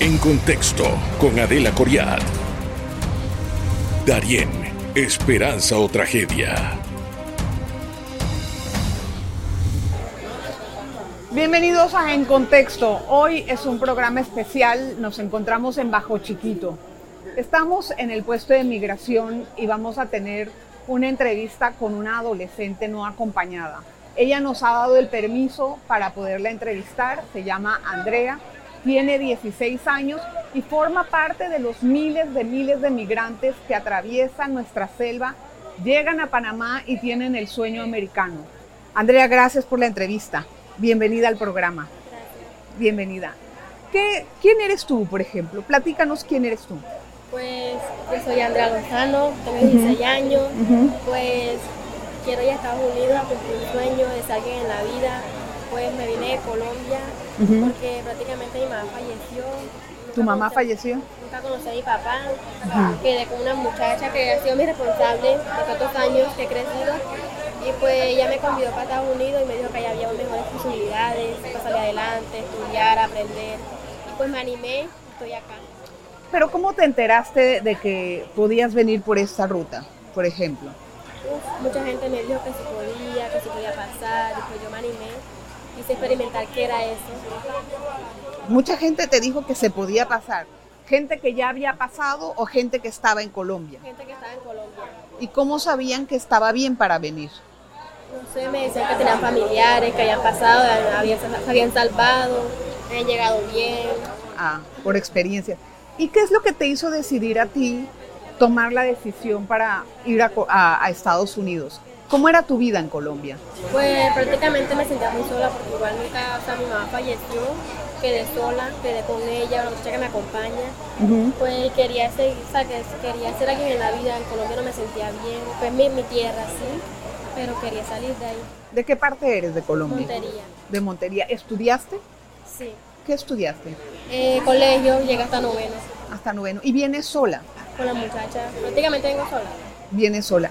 En contexto con Adela Coriat. Darien, esperanza o tragedia. Bienvenidos a En Contexto. Hoy es un programa especial. Nos encontramos en Bajo Chiquito. Estamos en el puesto de migración y vamos a tener una entrevista con una adolescente no acompañada. Ella nos ha dado el permiso para poderla entrevistar. Se llama Andrea tiene 16 años y forma parte de los miles de miles de migrantes que atraviesan nuestra selva, llegan a Panamá y tienen el sueño americano. Andrea, gracias por la entrevista. Bienvenida al programa. Bienvenida. ¿Qué, ¿Quién eres tú, por ejemplo? Platícanos quién eres tú. Pues yo soy Andrea Gonzalo, tengo 16 años, pues quiero ir a Estados Unidos a cumplir un sueño de salir en la vida, pues me vine de Colombia porque prácticamente mi mamá falleció. ¿Tu mamá falleció? Nunca conocí a mi papá, quedé con una muchacha que ha sido mi responsable de tantos años que he crecido y pues ella me convidó para Estados Unidos y me dijo que allá había mejores posibilidades para salir adelante, estudiar, aprender y pues me animé y estoy acá. Pero ¿cómo te enteraste de que podías venir por esta ruta, por ejemplo? mucha gente me dijo que se podía, que se podía pasar, y pues yo me animé experimentar qué era eso. Mucha gente te dijo que se podía pasar. ¿Gente que ya había pasado o gente que estaba en Colombia? Gente que estaba en Colombia. ¿Y cómo sabían que estaba bien para venir? No sé, me decían que tenían familiares, que habían pasado, habían, habían salvado, habían llegado bien. Ah, por experiencia. ¿Y qué es lo que te hizo decidir a ti tomar la decisión para ir a, a Estados Unidos? ¿Cómo era tu vida en Colombia? Pues prácticamente me sentía muy sola porque igual mi, casa, mi mamá falleció, quedé sola, quedé con ella, una muchacha que me acompaña. Pues quería ser, quería ser alguien en la vida, en Colombia no me sentía bien, pues mi, mi tierra sí, pero quería salir de ahí. ¿De qué parte eres de Colombia? Montería. ¿De Montería? ¿Estudiaste? Sí. ¿Qué estudiaste? Eh, colegio, llegué hasta noveno. Hasta noveno. ¿Y vienes sola? Con la muchacha, prácticamente vengo sola. Vienes sola.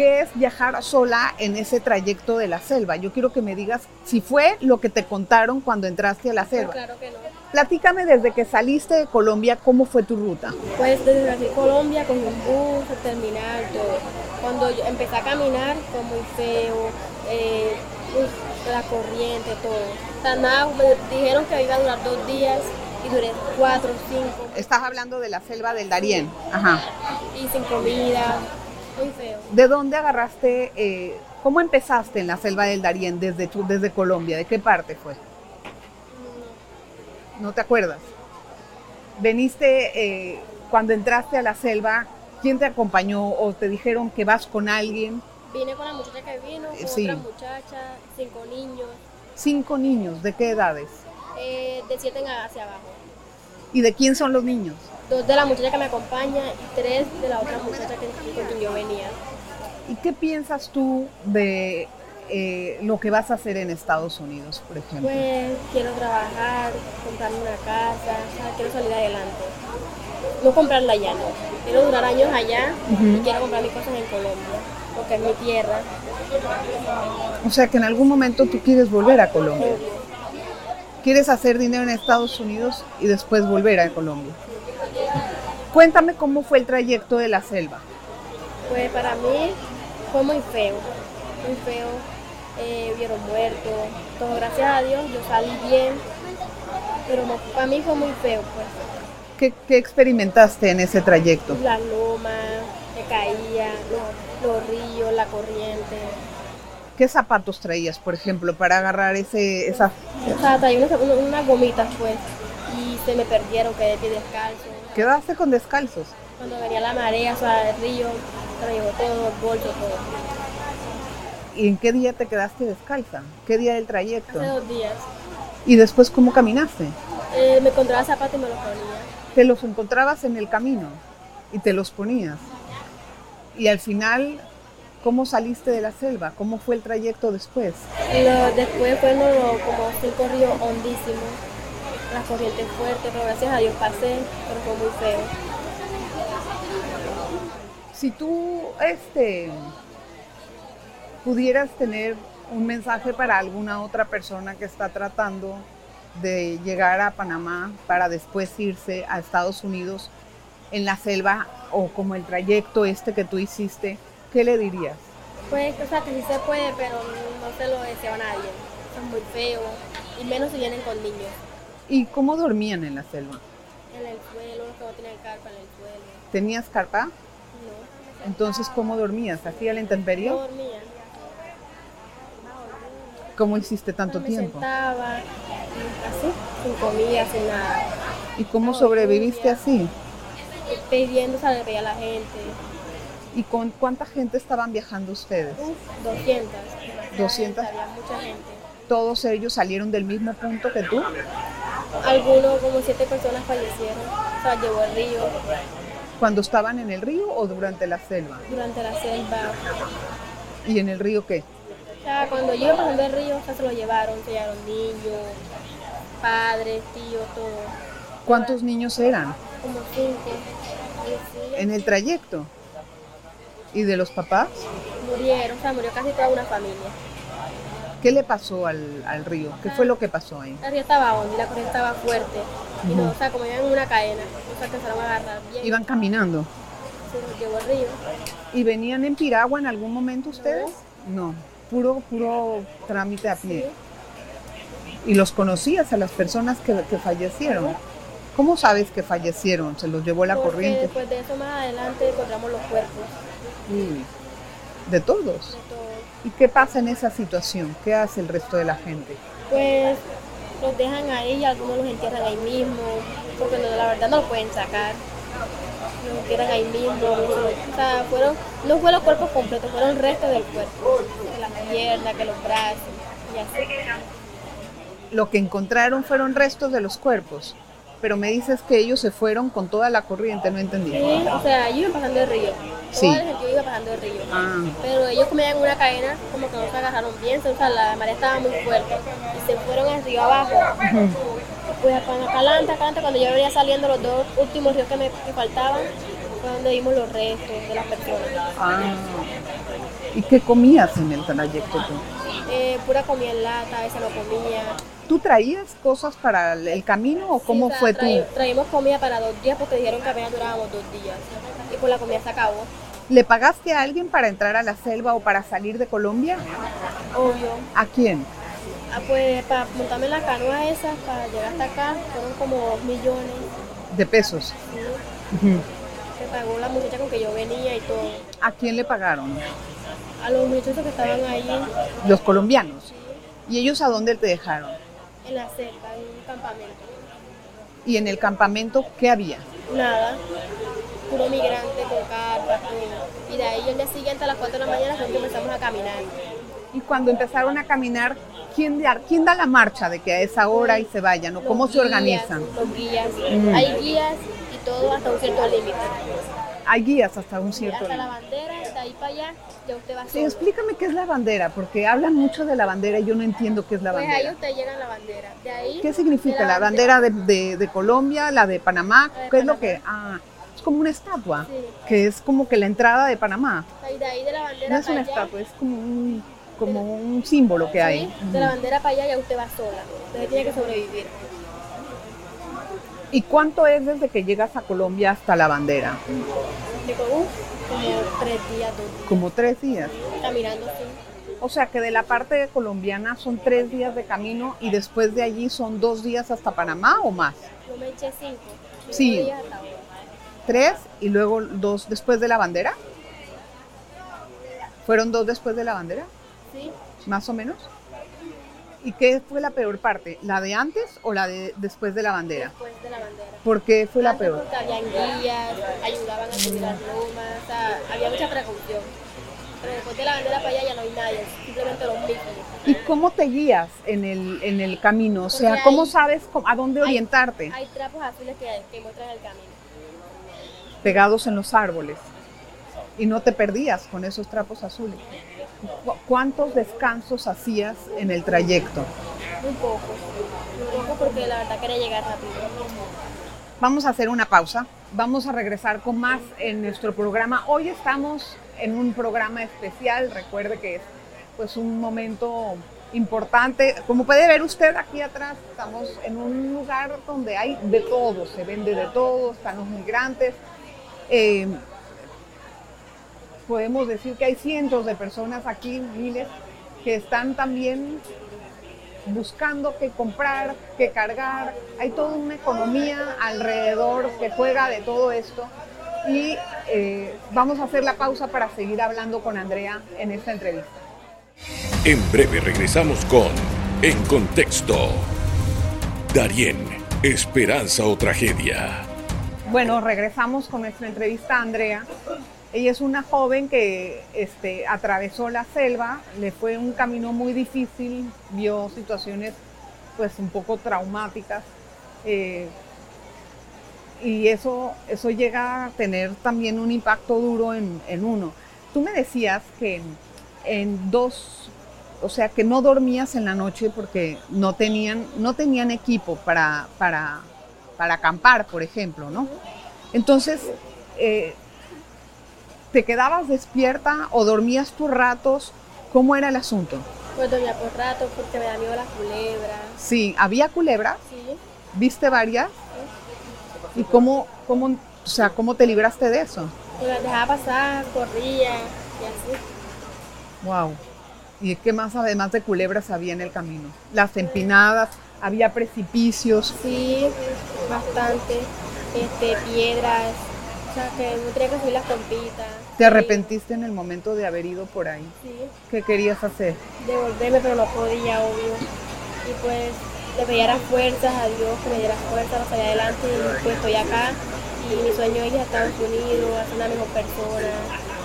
¿Qué es viajar sola en ese trayecto de la selva? Yo quiero que me digas si fue lo que te contaron cuando entraste a la selva. claro que no. Platícame desde que saliste de Colombia, ¿cómo fue tu ruta? Pues desde Colombia con un bus, el terminal, todo. Cuando yo empecé a caminar fue muy feo, eh, la corriente, todo. O sea, nada, me dijeron que iba a durar dos días y duré cuatro, cinco. Estás hablando de la selva del Darién. Ajá. Y sin comida, ¿De dónde agarraste, eh, cómo empezaste en la selva del Darién desde, desde Colombia? ¿De qué parte fue? ¿No te acuerdas? ¿Veniste eh, cuando entraste a la selva? ¿Quién te acompañó o te dijeron que vas con alguien? Vine con la muchacha que vino, con otra muchacha, cinco niños. ¿Cinco niños? ¿De qué edades? Eh, de siete hacia abajo. ¿Y de quién son los niños? Dos de la muchacha que me acompaña y tres de la otra muchacha que, con quien yo venía. ¿Y qué piensas tú de eh, lo que vas a hacer en Estados Unidos, por ejemplo? Pues quiero trabajar, comprarme una casa, quiero salir adelante. No comprarla allá, no. Quiero durar años allá y quiero comprar mis cosas en Colombia, porque es mi tierra. O sea que en algún momento tú quieres volver a Colombia. Quieres hacer dinero en Estados Unidos y después volver a Colombia. Cuéntame cómo fue el trayecto de la selva. Pues para mí fue muy feo, muy feo. Eh, vieron muertos, todo gracias a Dios yo salí bien, pero para mí fue muy feo pues. ¿Qué, experimentaste en ese trayecto? La loma, que caía, los, ríos, la corriente. ¿Qué zapatos traías, por ejemplo, para agarrar ese, esa...? O sea, traía unas, unas gomitas, pues, se me perdieron, quedé pie descalzo. ¿Quedaste con descalzos? Cuando venía la marea, o sea, el río, se llevó todo, bolso, todo. ¿Y en qué día te quedaste descalza? ¿Qué día del trayecto? Hace dos días. ¿Y después cómo caminaste? Eh, me encontraba zapatos y me los ponía. ¿Te los encontrabas en el camino y te los ponías? Y al final, ¿cómo saliste de la selva? ¿Cómo fue el trayecto después? después fue como cinco ríos hondísimos la corriente fuerte, pero gracias a Dios pasé, pero fue muy feo. Si tú este, pudieras tener un mensaje para alguna otra persona que está tratando de llegar a Panamá para después irse a Estados Unidos en la selva o como el trayecto este que tú hiciste, ¿qué le dirías? Pues, o sea, que sí se puede, pero no se lo deseo a nadie. Es muy feo, y menos si vienen con niños. ¿Y cómo dormían en la selva? En el suelo, no tienen carpa en el suelo. ¿Tenías carpa? No. Entonces, ¿cómo dormías? ¿Así a la intemperie? No dormía. ¿Cómo hiciste tanto tiempo? sentaba, así, sin comida, sin nada. ¿Y cómo sobreviviste así? Pidiendo salir a la gente. ¿Y con cuánta gente estaban viajando ustedes? Uf, 200. 200. Había mucha gente. ¿Todos ellos salieron del mismo punto que tú? Algunos, como siete personas fallecieron. O sea, llevó el río ¿Cuando estaban en el río o durante la selva? durante la selva. ¿Y en el río qué? O sea, cuando yo iba pasando el río, o sea, se lo llevaron. Se llevaron niños, padres, tíos, todo. ¿Cuántos niños eran Como cinco. En el trayecto? ¿Y de los papás? Murieron, o sea, murió casi toda una familia. ¿Qué le pasó al, al río? ¿Qué fue lo que pasó ahí? El río estaba hondo y la corriente estaba fuerte. Y no, o sea, como iban en una cadena, no se alcanzaron a agarrar bien. Iban caminando. Se los llevó el río. ¿Y venían en piragua en algún momento ustedes? No, puro, puro trámite a pie. ¿Y los conocías a las personas que, que fallecieron? ¿Cómo sabes que fallecieron? ¿Se los llevó la Porque corriente? después de eso más adelante encontramos los cuerpos Uy, ¿De todos? de todos. ¿Y qué pasa en esa situación? ¿Qué hace el resto de la gente? Pues los dejan ahí y algunos los entierran ahí mismo, porque no, la verdad no lo pueden sacar. Los entierran ahí mismo. O sea, fueron, no fueron los cuerpos completos, fueron restos del cuerpo. Que las piernas, que los brazos y así. Lo que encontraron fueron restos de los cuerpos, pero me dices que ellos se fueron con toda la corriente, no entendí. Sí, o sea, ellos iban pasando el río. Sí. Iba pasando el río. Ah, Pero ellos en una cadena, como que no se agarraron bien, o sea, la marea estaba muy fuerte. Y se fueron al río abajo. Pues acá adelante, acá adelante, cuando yo venía saliendo los dos últimos ríos que me que faltaban, fue donde vimos los restos de las personas. ah. ¿Y qué comías en el trayecto tú? Eh, pura comida en lata, a veces no comía. ¿Tú traías cosas para el camino o cómo Sí, o sea, fue tú? Traímos comida para dos días porque dijeron que apenas durábamos dos días. Y pues la comida se acabó. ¿Le pagaste a alguien para entrar a la selva o para salir de Colombia? Obvio. ¿A quién? Ah, pues para montarme la canoa esa, para llegar hasta acá, fueron como dos millones. De pesos. ¿sí? Que pagó la muchacha con que yo venía y todo. ¿A quién le pagaron? A los muchachos que estaban ahí Los colombianos. ¿Y ellos a dónde te dejaron? en la selva, en un campamento. ¿Y en el campamento qué había? Nada, puro migrante con carpa, todo. Y de ahí el día siguiente a las 4 de la mañana fue que empezamos a caminar. Y cuando empezaron a caminar, ¿quién da, quién da la marcha de que a esa hora y se vayan? ¿O cómo Los se guías, organizan? Los guías. Mm. Hay guías y todo hasta un cierto límite. Hay guías hasta un cierto Hasta la límite. bandera, de ahí para allá, ya usted va Sí, explícame qué es la bandera, porque hablan mucho de la bandera y yo no entiendo qué es la Pues ahí bandera. usted llega a la bandera. De ahí, ¿Qué significa de la bandera de, de- de Colombia, la de Panamá? La ¿Qué es lo Panamá. que? Ah, es como una estatua, Sí. que es como que la entrada de Panamá. Y de ahí de la bandera No es una estatua, es como un, como un símbolo que hay. Sí, de la bandera para allá ya usted va sola. Usted tiene que sobrevivir. ¿Y cuánto es desde que llegas a Colombia hasta la bandera? Digo, uff, como tres días, dos días. Como tres días. Caminando así. O sea que de la parte colombiana son tres días de camino y después de allí son dos días hasta Panamá o más. Yo me eché cinco. cinco Sí. días hasta ahora. Tres y luego dos después de la bandera. ¿Fueron dos después de la bandera? Sí. Más o menos. ¿Y qué fue la peor parte? ¿La de antes o la de después de la bandera? Después de la bandera. ¿Por qué fue la Antes peor? Porque habían guías, ayudaban a subir las lomas, o sea, había mucha precaución. Pero después de la bandera para allá ya no hay nadie, simplemente los mismos. ¿Y cómo te guías en el, en el camino? O sea, Porque ¿cómo hay- sabes a dónde hay- orientarte? Hay trapos azules que, que muestran el camino. Pegados en los árboles. Y no te perdías con esos trapos azules. ¿Cu- ¿Cuántos descansos hacías en el trayecto? Muy poco. Muy poco porque la verdad quería llegar rápido. Vamos a hacer una pausa. Vamos a regresar con más en nuestro programa. Hoy estamos en un programa especial. Recuerde que es pues un momento importante. Como puede ver usted aquí atrás, estamos en un lugar donde hay de todo, se vende de todo, están los migrantes. Eh, podemos decir que hay cientos de personas aquí, miles, que están también buscando qué comprar, qué cargar. Hay toda una economía alrededor que juega de todo esto. Y eh, vamos a hacer la pausa para seguir hablando con Andrea en esta entrevista. En breve regresamos con En Contexto. Darien, esperanza o tragedia. Bueno, regresamos con nuestra entrevista a Andrea. Ella es una joven que este, atravesó la selva, le fue un camino muy difícil, vio situaciones pues un poco traumáticas eh, y eso, eso llega a tener también un impacto duro en, en uno. Tú me decías que en dos, o sea, que no dormías en la noche porque no tenían, no tenían equipo para, para, para acampar, por ejemplo, ¿no? Entonces, eh, ¿te quedabas despierta o dormías por ratos? ¿Cómo era el asunto? Pues dormía por ratos porque me da miedo las culebras. Sí, ¿había culebras? Sí. ¿Viste varias? ¿Y cómo, cómo, o sea, cómo te libraste de eso? Pues las dejaba pasar, corría y así. Wow. ¿Y qué más además de culebras había en el camino? Las empinadas, había precipicios. Sí, bastante. Este, piedras. O sea, que no tenía que subir las pompitas. ¿Te arrepentiste en el momento de haber ido por ahí? Sí. ¿Qué querías hacer? Devolverme, pero no podía, obvio. Y pues le pedía las fuerzas a Dios que me diera fuerza para salir adelante. Y pues estoy acá. Y mi sueño es ir a Estados Unidos, a ser una mejor persona,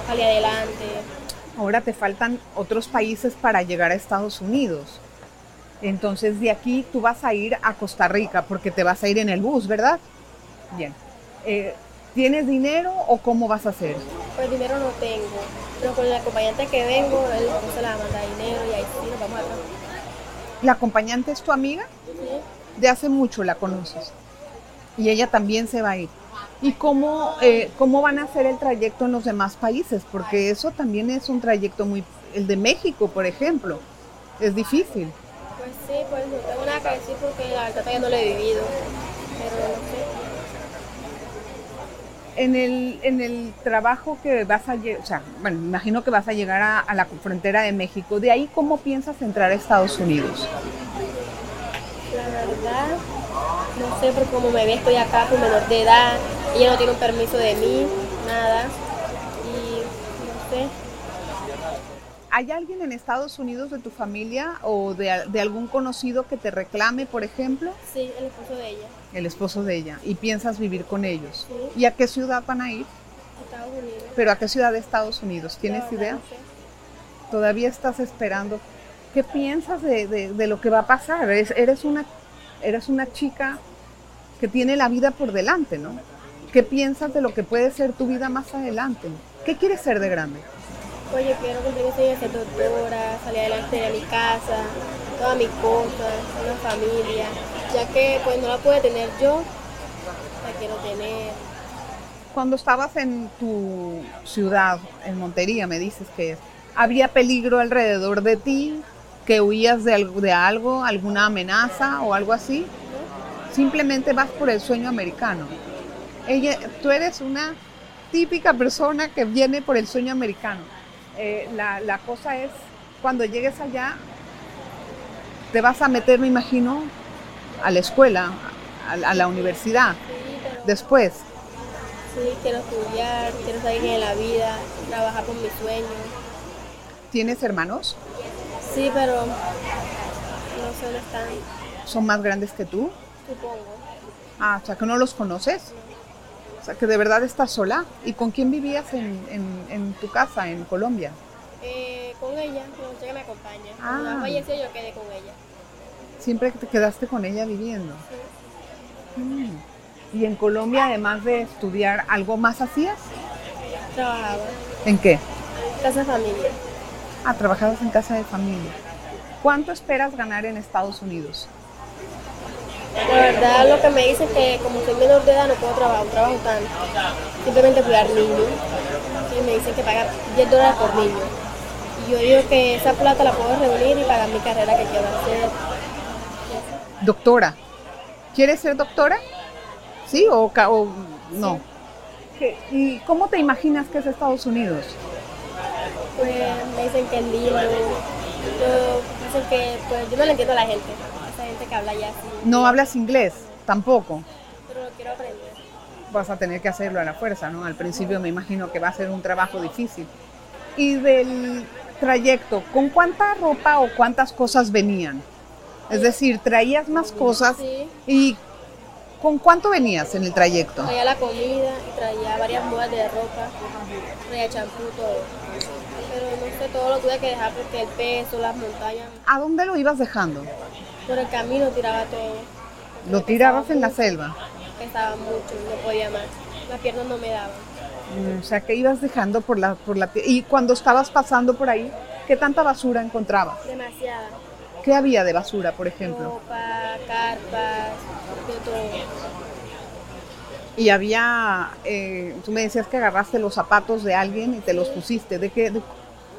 salir adelante. Ahora te faltan otros países para llegar a Estados Unidos. Entonces de aquí tú vas a ir a Costa Rica porque te vas a ir en el bus, ¿verdad? Bien. Eh, ¿Tienes dinero o cómo vas a hacer? Pues dinero no tengo. Pero con el acompañante que vengo, él se la manda dinero y ahí sí nos vamos atrás. ¿La acompañante es tu amiga? Sí. De hace mucho la conoces. Y ella también se va a ir. ¿Y cómo, eh, cómo van a hacer el trayecto en los demás países? Porque eso también es un trayecto muy... El de México, por ejemplo, es difícil. Sí, pues no tengo nada que decir porque la verdad todavía no lo he vivido. Pero no sé. En el, en el trabajo que vas a llegar, o sea, bueno, imagino que vas a llegar a, a la frontera de México. De ahí, ¿cómo piensas entrar a Estados Unidos? La verdad, no sé, porque como me ve, estoy acá por menor de edad. Ella no tiene un permiso de mí, nada. Y no sé. ¿Hay alguien en Estados Unidos de tu familia o de, de algún conocido que te reclame, por ejemplo? Sí, el esposo de ella. El esposo de ella. ¿Y piensas vivir con ellos? Sí. ¿Y a qué ciudad van a ir? Estados Unidos. ¿Pero a qué ciudad de Estados Unidos? ¿Tienes idea? no sé. Todavía estás esperando. ¿Qué piensas de, de- de lo que va a pasar? Eres, eres, una, eres una chica que tiene la vida por delante, ¿no? ¿Qué piensas de lo que puede ser tu vida más adelante? ¿Qué quieres ser de grande? Yo quiero cumplir sueño de ser doctora, salir adelante de mi casa, todas mis cosas, una familia, ya que pues no la pude tener yo, la quiero tener. Cuando estabas en tu ciudad, en Montería, me dices que ¿había peligro alrededor de ti? ¿Que huías de algo, de algo, alguna amenaza o algo así? Simplemente vas por el sueño americano. Tú eres una típica persona que viene por el sueño americano. Eh, la, la cosa es, cuando llegues allá, te vas a meter, me imagino, a la escuela, a, la- a la universidad, Sí, pero después. sí, quiero estudiar, quiero salir de la vida, trabajar por mis sueños. ¿Tienes hermanos? Sí, pero no sé dónde están, ¿Son más grandes que tú? supongo. Ah, o sea, que no los conoces. O sea, que de verdad estás sola. ¿Y con quién vivías en, en- en tu casa, en Colombia? Eh, con ella, con la chica que me acompaña. Ah. Cuando falleció yo quedé con ella. Siempre te quedaste con ella viviendo. Mm. Y en Colombia, además de estudiar, ¿algo más hacías? Trabajaba, ¿En qué? casa de familia. Ah, trabajabas en casa de familia. ¿Cuánto esperas ganar en Estados Unidos? La verdad lo que me dicen es que como soy menor de edad no puedo trabajar, no trabajo tanto. Simplemente cuidar niños. Y me dicen que pagar 10 dólares por niño. yo digo que esa plata la puedo reunir y pagar mi carrera que quiero hacer. Doctora. ¿Quieres ser doctora? ¿Sí o, o no? ¿Y cómo te imaginas que es Estados Unidos? Pues me dicen que es lindo. Yo, dicen que, pues yo no le entiendo a la gente. Gente que habla ya así. ¿No hablas inglés? Tampoco. Pero lo quiero aprender. Vas a tener que hacerlo a la fuerza, ¿no? Al principio me imagino que va a ser un trabajo difícil. Y del trayecto, ¿con cuánta ropa o cuántas cosas venían? Es decir, traías más cosas Sí. y ¿con cuánto venías en el trayecto? Traía la comida y traía varias mudas de ropa, traía champú, todo. Pero no sé, todo lo tuve que dejar porque el peso, las montañas, ¿A dónde lo ibas dejando? Por el camino tiraba todo. ¿Lo tirabas en la selva? Pesaba mucho, no podía más. Las piernas no me daban. Mm, O sea, que ibas dejando por la, por la... Y cuando estabas pasando por ahí, ¿qué tanta basura encontrabas? Demasiada. ¿Qué había de basura, por ejemplo? Ropa, carpas, de todo. Y había, eh, tú me decías que agarraste los zapatos de alguien y te los pusiste. ¿De qué, de,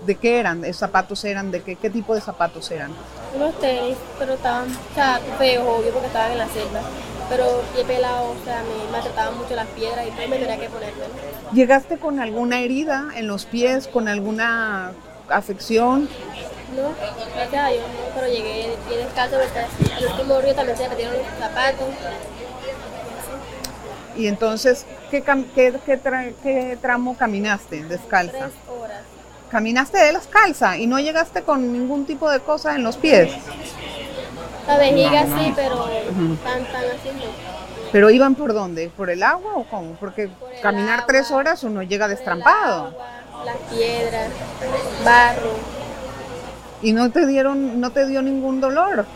de qué eran? ¿Esos zapatos eran? ¿De qué, qué tipo de zapatos eran? Unos tenis, pero estaban o sea, feos, obvio, porque estaban en la selva. Pero pie pelado, o sea, me maltrataban mucho las piedras y todo me tenía que ponérmelo. ¿Llegaste con alguna herida en los pies, con alguna afección? No, gracias a Dios, no, pero llegué de pie descalzo porque el último río también se me metieron los zapatos. Y entonces, ¿qué, qué, qué tra- qué tramo caminaste descalza? Tres horas. Caminaste de descalza y no llegaste con ningún tipo de cosa en los pies. La vejiga sí, pero tan, tan así no. ¿Pero iban por dónde? ¿Por el agua o cómo? Porque Por caminar agua, tres horas uno llega destrampado. agua, Las piedras, barro. Y no te dieron, no te dio ningún dolor.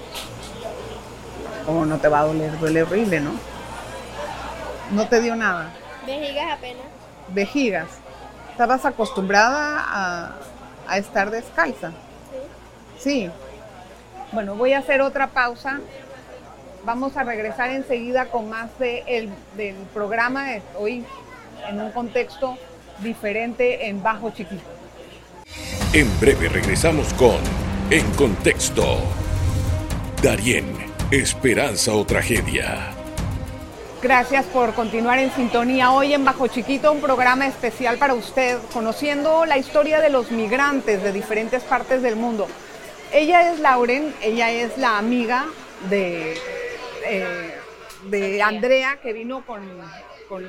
¿Cómo no te va a doler? Duele horrible, ¿no? No te dio nada. Vejigas apenas. Vejigas. ¿Estabas acostumbrada a, estar descalza? Sí. Bueno, voy a hacer otra pausa. Vamos a regresar enseguida con más de el- del programa de hoy en un contexto diferente en Bajo Chiquito. En breve regresamos con En Contexto. Darien, esperanza o tragedia. Gracias por continuar en sintonía hoy en Bajo Chiquito, un programa especial para usted, conociendo la historia de los migrantes de diferentes partes del mundo. Ella es Lauren, ella es la amiga de, eh, de Andrea, que vino con, con,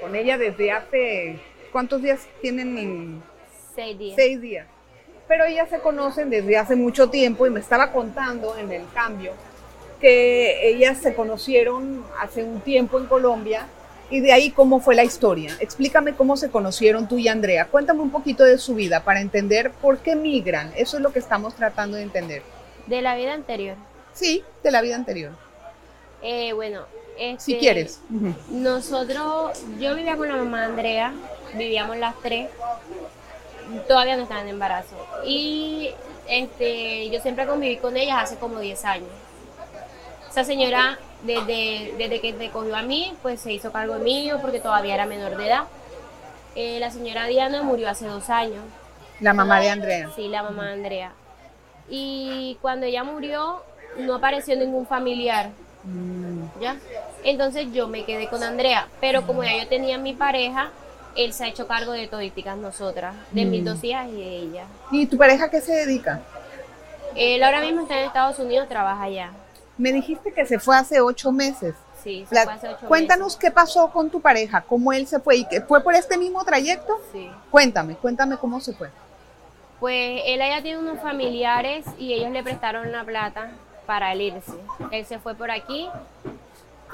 con ella desde hace, ¿cuántos días tienen? en- Seis días. seis días. Pero ellas se conocen desde hace mucho tiempo y me estaba contando en el cambio que ellas se conocieron hace un tiempo en Colombia y de ahí cómo fue la historia. Explícame cómo se conocieron tú y Andrea. Cuéntame un poquito de su vida para entender por qué migran. Eso es lo que estamos tratando de entender. De la vida anterior. Sí, de la vida anterior. Eh, bueno, este, Si quieres. Ujú. Nosotros, yo vivía con la mamá de Andrea, vivíamos las tres, todavía no estaban en embarazo. Y este, yo siempre conviví con ellas hace como 10 años. Esa señora, desde, desde que me cogió a mí, pues se hizo cargo mío porque todavía era menor de edad. Eh, la señora Diana murió hace dos años. La mamá de Andrea. Sí, la mamá de Andrea. Y cuando ella murió, no apareció ningún familiar. ¿Ya? Entonces yo me quedé con Andrea. Pero como ya yo tenía mi pareja, él se ha hecho cargo de todíticas nosotras, de mis dos hijas y de ella. ¿Y tu pareja a qué se dedica? Él ahora mismo está en Estados Unidos, trabaja allá. Me dijiste que se fue hace ocho meses. Sí, se La- fue hace ocho cuéntanos qué pasó con tu pareja, cómo él se fue y que fue por este mismo trayecto. Sí. Cuéntame, cuéntame cómo se fue. Pues él allá tiene unos familiares y ellos le prestaron la plata para él irse. Él se fue por aquí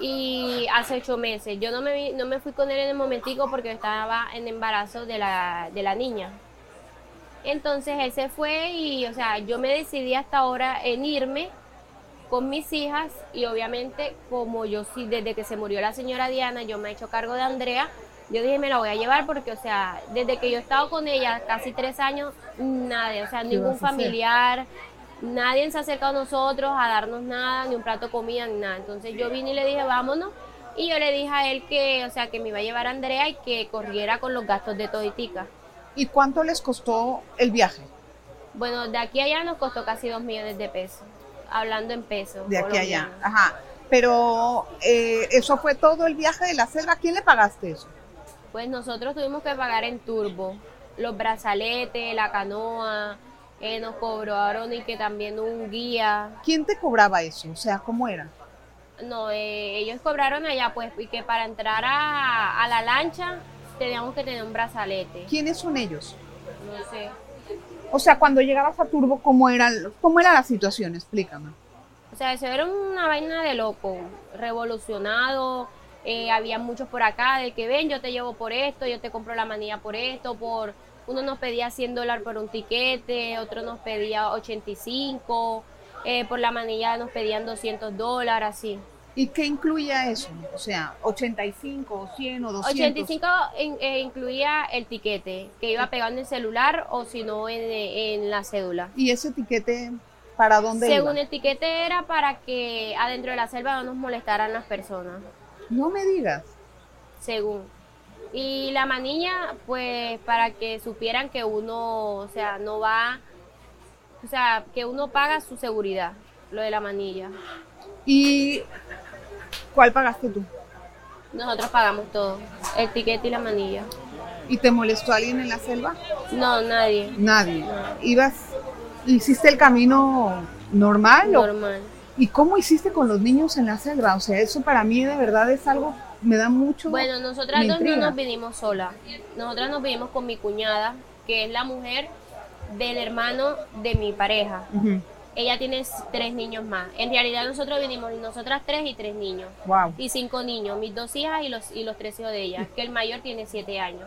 y hace ocho meses. Yo no me, vi- no me fui con él en el momentico porque estaba en embarazo de la, de la niña. Entonces él se fue y, o sea, yo me decidí hasta ahora en irme con mis hijas y obviamente como yo sí, desde que se murió la señora Diana, yo me he hecho cargo de Andrea, yo dije me la voy a llevar porque, o sea, desde que yo he estado con ella casi tres años, nadie, o sea, ¿Qué ningún familiar, nadie se ha acercado a nosotros a darnos nada, ni un plato de comida, ni nada. Entonces yo vine y le dije, vámonos. Y yo le dije a él que, o sea, que me iba a llevar a Andrea y que corriera con los gastos de toditica. ¿Y cuánto les costó el viaje? Bueno, de aquí a allá nos costó casi dos millones de pesos, hablando en pesos. De aquí a allá. Ajá. Pero eh, eso fue todo el viaje de la selva. ¿A quién le pagaste eso? Pues nosotros tuvimos que pagar en turbo los brazaletes, la canoa, eh, nos cobraron y que también un guía. ¿Quién te cobraba eso? O sea, ¿cómo era? No, eh, ellos cobraron allá pues y que para entrar a, a la lancha teníamos que tener un brazalete. ¿Quiénes son ellos? No sé. O sea, cuando llegabas a Turbo, ¿cómo era, cómo era la situación? Explícame. O sea, eso era una vaina de loco, revolucionado. eh, había muchos por acá de que ven, yo te llevo por esto, yo te compro la manilla por esto, por uno nos pedía 100 dólares por un tiquete, otro nos pedía 85, eh, por la manilla nos pedían 200 dólares, así. ¿Y qué incluía eso? O sea, 85 o 100 o 200. 85 in- eh, incluía el tiquete, que iba pegado en el celular o si no en, en la cédula. ¿Y ese tiquete para dónde Según iba? el tiquete era para que adentro de la selva no nos molestaran las personas. No me digas. según. Y la manilla, pues para que supieran que uno, o sea, no va, o sea, que uno paga su seguridad, lo de la manilla. ¿Y cuál pagaste tú? Nosotros pagamos todo, el tiquete y la manilla. ¿Y te molestó alguien en la selva? No, nadie, Nadie. ¿Ibas, hiciste el camino normal? o- normal. ¿Y cómo hiciste con los niños en la selva? O sea, eso para mí de verdad es algo, me da mucho... Bueno, nosotras dos no nos vinimos solas. Nosotras nos vinimos con mi cuñada, que es la mujer del hermano de mi pareja. Ella tiene tres niños más. En realidad nosotros vinimos, nosotras tres y tres niños. Wow. y cinco niños, mis dos hijas y los, y los tres hijos de ella, que el mayor tiene siete años.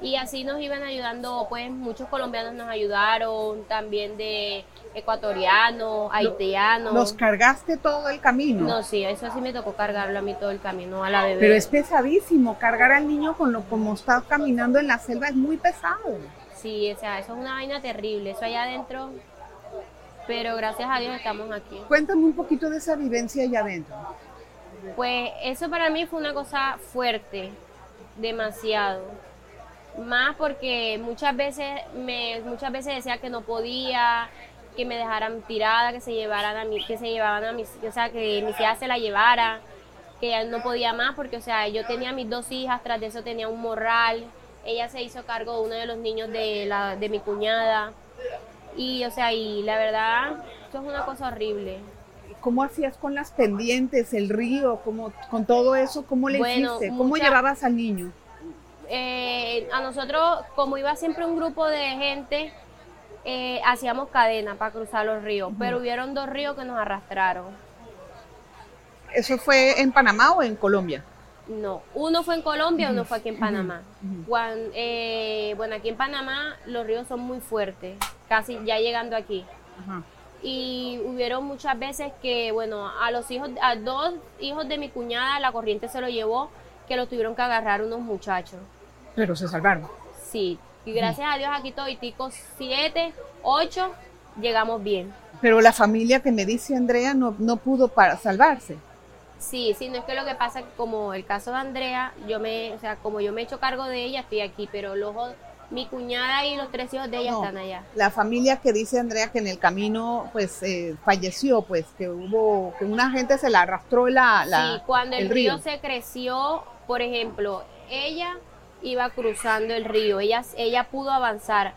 Y así nos iban ayudando, pues muchos colombianos nos ayudaron, también de ecuatorianos, haitianos. ¿Los cargaste todo el camino? No, sí, eso sí me tocó cargarlo a mí todo el camino, a la bebé. Pero es pesadísimo, cargar al niño con lo como está caminando en la selva es muy pesado. Sí, o sea, eso es una vaina terrible, eso allá adentro. Pero gracias a Dios estamos aquí. Cuéntame un poquito de esa vivencia allá adentro. Pues eso para mí fue una cosa fuerte, demasiado. Más porque muchas veces me muchas veces decía que no podía, que me dejaran tirada, que se llevaran a mí, que se llevaban a mis, o sea, que mis hijas se la llevara, que ya no podía más porque o sea, yo tenía mis dos hijas, tras de eso tenía un morral. Ella se hizo cargo de uno de los niños de la de mi cuñada. Y o sea, y la verdad, eso es una cosa horrible. ¿Cómo hacías con las pendientes, el río, cómo, con todo eso? ¿Cómo le Bueno, hiciste? ¿Cómo mucha- llevabas al niño? eh, a nosotros, como iba siempre un grupo de gente, eh, hacíamos cadena para cruzar los ríos, pero hubieron dos ríos que nos arrastraron. ¿Eso fue en Panamá o en Colombia? No, uno fue en Colombia, uno fue aquí en Panamá. eh, bueno, aquí en Panamá los ríos son muy fuertes, casi ya llegando aquí. Ajá. Y hubieron muchas veces que, bueno, a los hijos, a dos hijos de mi cuñada la corriente se lo llevó, que lo tuvieron que agarrar unos muchachos. Pero se salvaron. Sí, y gracias a Dios aquí toditicos siete, ocho, llegamos bien. Pero la familia que me dice Andrea no, no pudo para salvarse. Sí, sí, no es que lo que pasa como el caso de Andrea, yo me, o sea, como yo me he hecho cargo de ella, estoy aquí, pero los, mi cuñada y los tres hijos de ella No. están allá. La familia que dice Andrea que en el camino pues eh, falleció, pues que hubo, que una gente se la arrastró la, la sí, cuando el, el río. río. se creció, por ejemplo, ella iba cruzando el río, ella, ella pudo avanzar,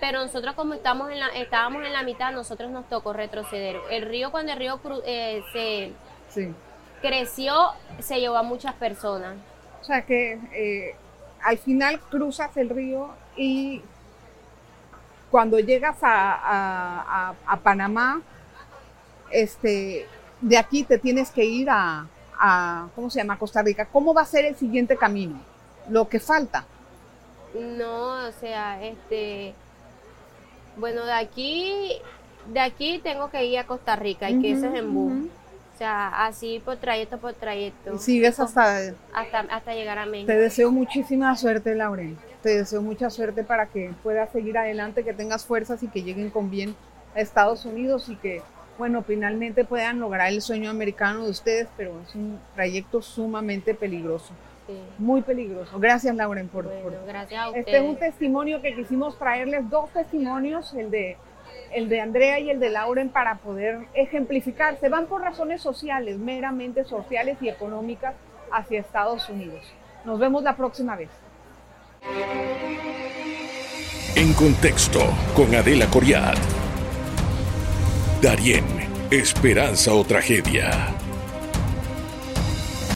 pero nosotros como estamos en la, estábamos en la mitad, nosotros nos tocó retroceder. El río, cuando el río cru- eh, se Sí. Creció, se llevó a muchas personas. O sea que eh, al final cruzas el río y cuando llegas a, a- a- a Panamá, este, de aquí te tienes que ir a, a, ¿cómo se llama? Costa Rica. ¿Cómo va a ser el siguiente camino? Lo que falta. No, o sea, este, bueno, de aquí, de aquí tengo que ir a Costa Rica y que eso es en O sea, así por trayecto por trayecto. Y sigues hasta... hasta, hasta llegar a México. Te deseo muchísima suerte, Lauren. Te deseo mucha suerte para que puedas seguir adelante, que tengas fuerzas y que lleguen con bien a Estados Unidos y que, bueno, finalmente puedan lograr el sueño americano de ustedes, pero es un trayecto sumamente peligroso, Sí. muy peligroso. Gracias, Lauren, por... Bueno, por- gracias a ustedes. Este es un testimonio que quisimos traerles, dos testimonios, el de el de Andrea y el de Lauren para poder ejemplificar. Se van por razones sociales, meramente sociales y económicas hacia Estados Unidos. Nos vemos la próxima vez. En contexto con Adela Coriat. Darien, esperanza o tragedia.